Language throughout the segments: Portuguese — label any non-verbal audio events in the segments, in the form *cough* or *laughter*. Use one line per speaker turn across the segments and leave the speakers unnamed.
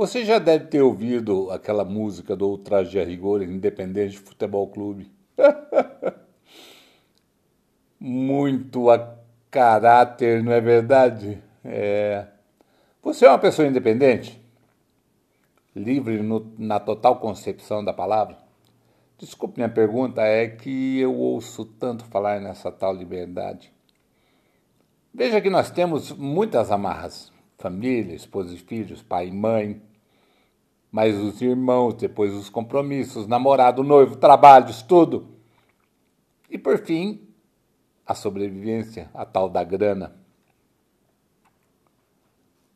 Você já deve ter ouvido aquela música do Ultraje a Rigor Independente Futebol Clube. *laughs* Muito a caráter, não é verdade? É. Você é uma pessoa independente? Livre no, na total concepção da palavra? Desculpe minha pergunta, é que eu ouço tanto falar nessa tal liberdade. Veja que nós temos muitas amarras: família, esposa e filhos, pai e mãe, mais os irmãos, depois os compromissos, namorado, noivo, trabalho, estudo. E por fim, a sobrevivência, a tal da grana.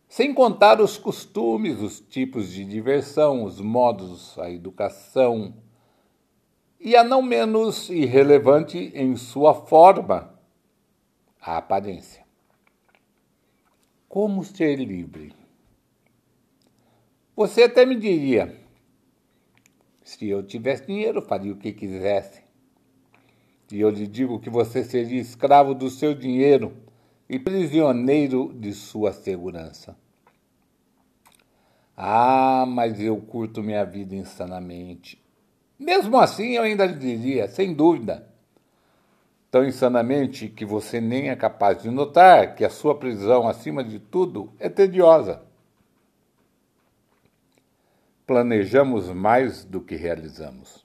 Sem contar os costumes, os tipos de diversão, os modos, a educação, e a não menos irrelevante em sua forma, a aparência. Como ser livre? Você até me diria: se eu tivesse dinheiro, faria o que quisesse. E eu lhe digo que você seria escravo do seu dinheiro e prisioneiro de sua segurança. Ah, mas eu curto minha vida insanamente. Mesmo assim, eu ainda lhe diria, sem dúvida, tão insanamente que você nem é capaz de notar que a sua prisão, acima de tudo, é tediosa. Planejamos mais do que realizamos.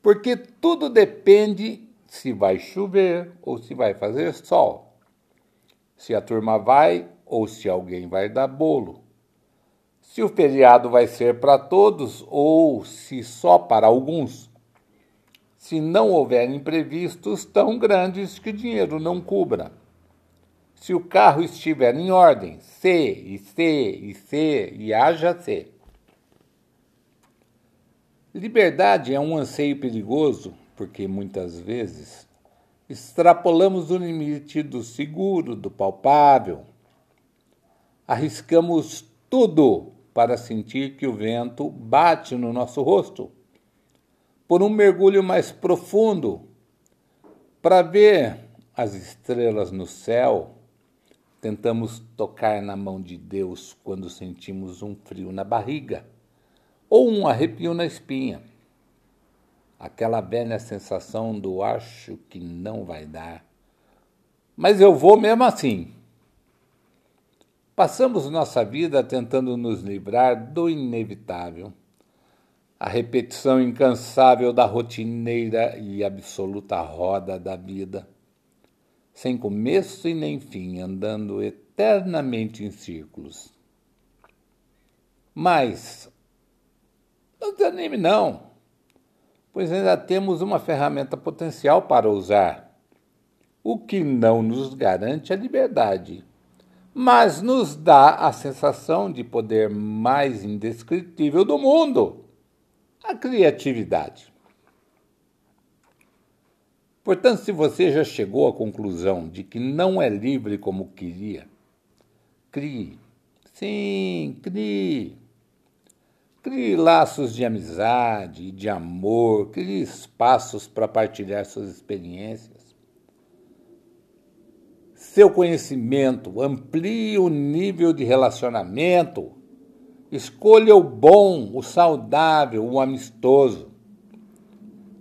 Porque tudo depende se vai chover ou se vai fazer sol, se a turma vai ou se alguém vai dar bolo, se o feriado vai ser para todos ou se só para alguns se não houver imprevistos tão grandes que o dinheiro não cubra. Se o carro estiver em ordem, C e C e C e haja C. Liberdade é um anseio perigoso porque muitas vezes extrapolamos o limite do seguro, do palpável. Arriscamos tudo para sentir que o vento bate no nosso rosto por um mergulho mais profundo, para ver as estrelas no céu, tentamos tocar na mão de Deus quando sentimos um frio na barriga ou um arrepio na espinha. Aquela velha sensação do acho que não vai dar. Mas eu vou mesmo assim. Passamos nossa vida tentando nos livrar do inevitável a repetição incansável da rotineira e absoluta roda da vida, sem começo e nem fim, andando eternamente em círculos. Mas desanime não, pois ainda temos uma ferramenta potencial para usar, o que não nos garante a liberdade, mas nos dá a sensação de poder mais indescritível do mundo a criatividade. Portanto, se você já chegou à conclusão de que não é livre como queria, crie. Sim, crie. Crie laços de amizade e de amor, crie espaços para partilhar suas experiências. Seu conhecimento, amplie o nível de relacionamento Escolha o bom, o saudável, o amistoso.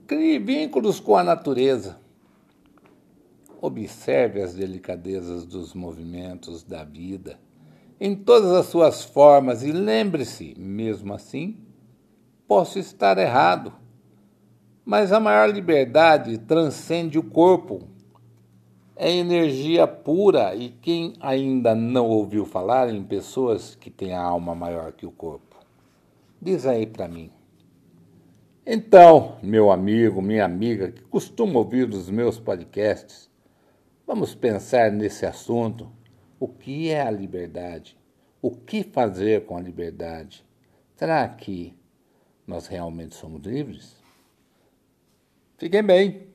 Crie vínculos com a natureza. Observe as delicadezas dos movimentos da vida em todas as suas formas e lembre-se, mesmo assim, posso estar errado, mas a maior liberdade transcende o corpo, é energia pura e quem ainda não ouviu falar em pessoas que têm a alma maior que o corpo? Diz aí para mim. Então, meu amigo, minha amiga que costuma ouvir os meus podcasts, vamos pensar nesse assunto. O que é a liberdade? O que fazer com a liberdade? Será que nós realmente somos livres? Fiquem bem.